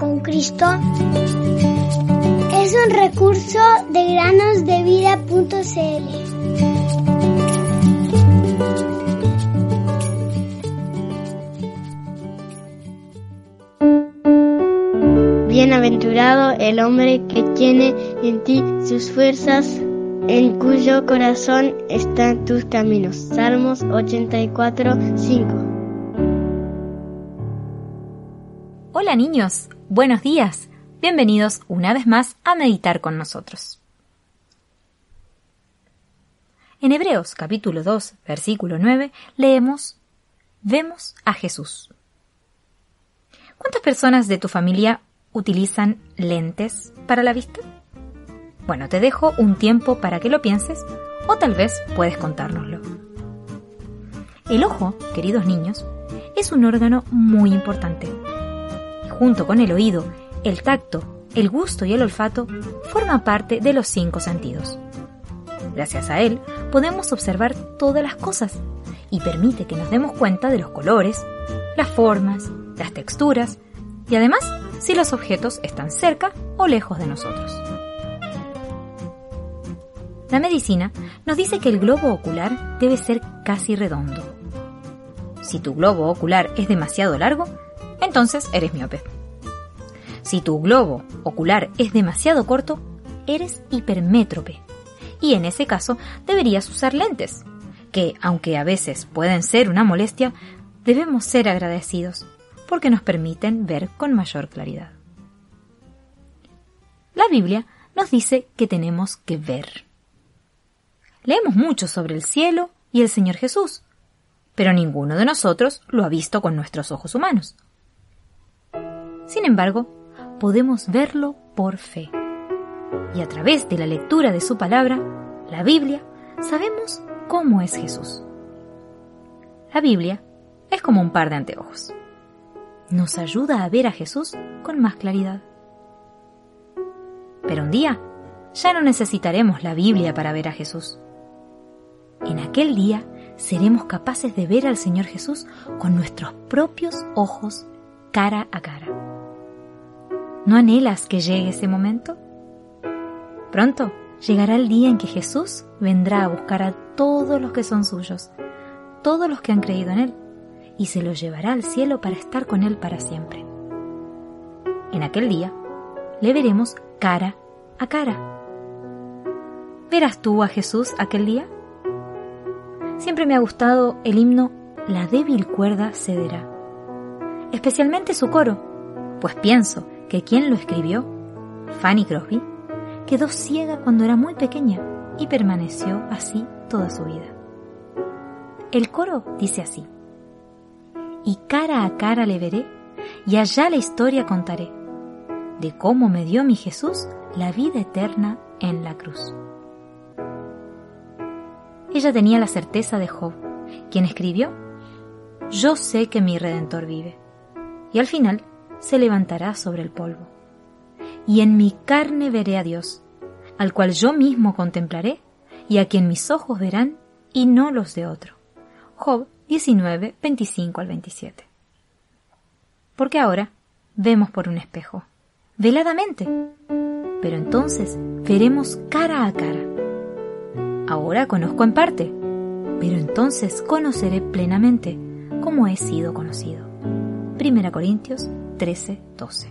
con Cristo es un recurso de granosdevida.cl. Bienaventurado el hombre que tiene en ti sus fuerzas, en cuyo corazón están tus caminos. Salmos 84, 5. Hola niños, buenos días. Bienvenidos una vez más a meditar con nosotros. En Hebreos capítulo 2, versículo 9, leemos, Vemos a Jesús. ¿Cuántas personas de tu familia utilizan lentes para la vista? Bueno, te dejo un tiempo para que lo pienses o tal vez puedes contárnoslo. El ojo, queridos niños, es un órgano muy importante junto con el oído, el tacto, el gusto y el olfato, forma parte de los cinco sentidos. Gracias a él podemos observar todas las cosas y permite que nos demos cuenta de los colores, las formas, las texturas y además si los objetos están cerca o lejos de nosotros. La medicina nos dice que el globo ocular debe ser casi redondo. Si tu globo ocular es demasiado largo, entonces eres miope. Si tu globo ocular es demasiado corto, eres hipermétrope. Y en ese caso deberías usar lentes, que aunque a veces pueden ser una molestia, debemos ser agradecidos, porque nos permiten ver con mayor claridad. La Biblia nos dice que tenemos que ver. Leemos mucho sobre el cielo y el Señor Jesús, pero ninguno de nosotros lo ha visto con nuestros ojos humanos. Sin embargo, podemos verlo por fe. Y a través de la lectura de su palabra, la Biblia, sabemos cómo es Jesús. La Biblia es como un par de anteojos. Nos ayuda a ver a Jesús con más claridad. Pero un día ya no necesitaremos la Biblia para ver a Jesús. En aquel día seremos capaces de ver al Señor Jesús con nuestros propios ojos cara a cara. ¿No anhelas que llegue ese momento? Pronto llegará el día en que Jesús vendrá a buscar a todos los que son suyos, todos los que han creído en Él, y se los llevará al cielo para estar con Él para siempre. En aquel día le veremos cara a cara. ¿Verás tú a Jesús aquel día? Siempre me ha gustado el himno La débil cuerda cederá, especialmente su coro, pues pienso que quien lo escribió, Fanny Crosby, quedó ciega cuando era muy pequeña y permaneció así toda su vida. El coro dice así, y cara a cara le veré, y allá la historia contaré, de cómo me dio mi Jesús la vida eterna en la cruz. Ella tenía la certeza de Job, quien escribió, Yo sé que mi Redentor vive. Y al final se levantará sobre el polvo. Y en mi carne veré a Dios, al cual yo mismo contemplaré, y a quien mis ojos verán, y no los de otro. Job 19, 25 al 27. Porque ahora vemos por un espejo, veladamente, pero entonces veremos cara a cara. Ahora conozco en parte, pero entonces conoceré plenamente como he sido conocido. Primera Corintios 13, 12.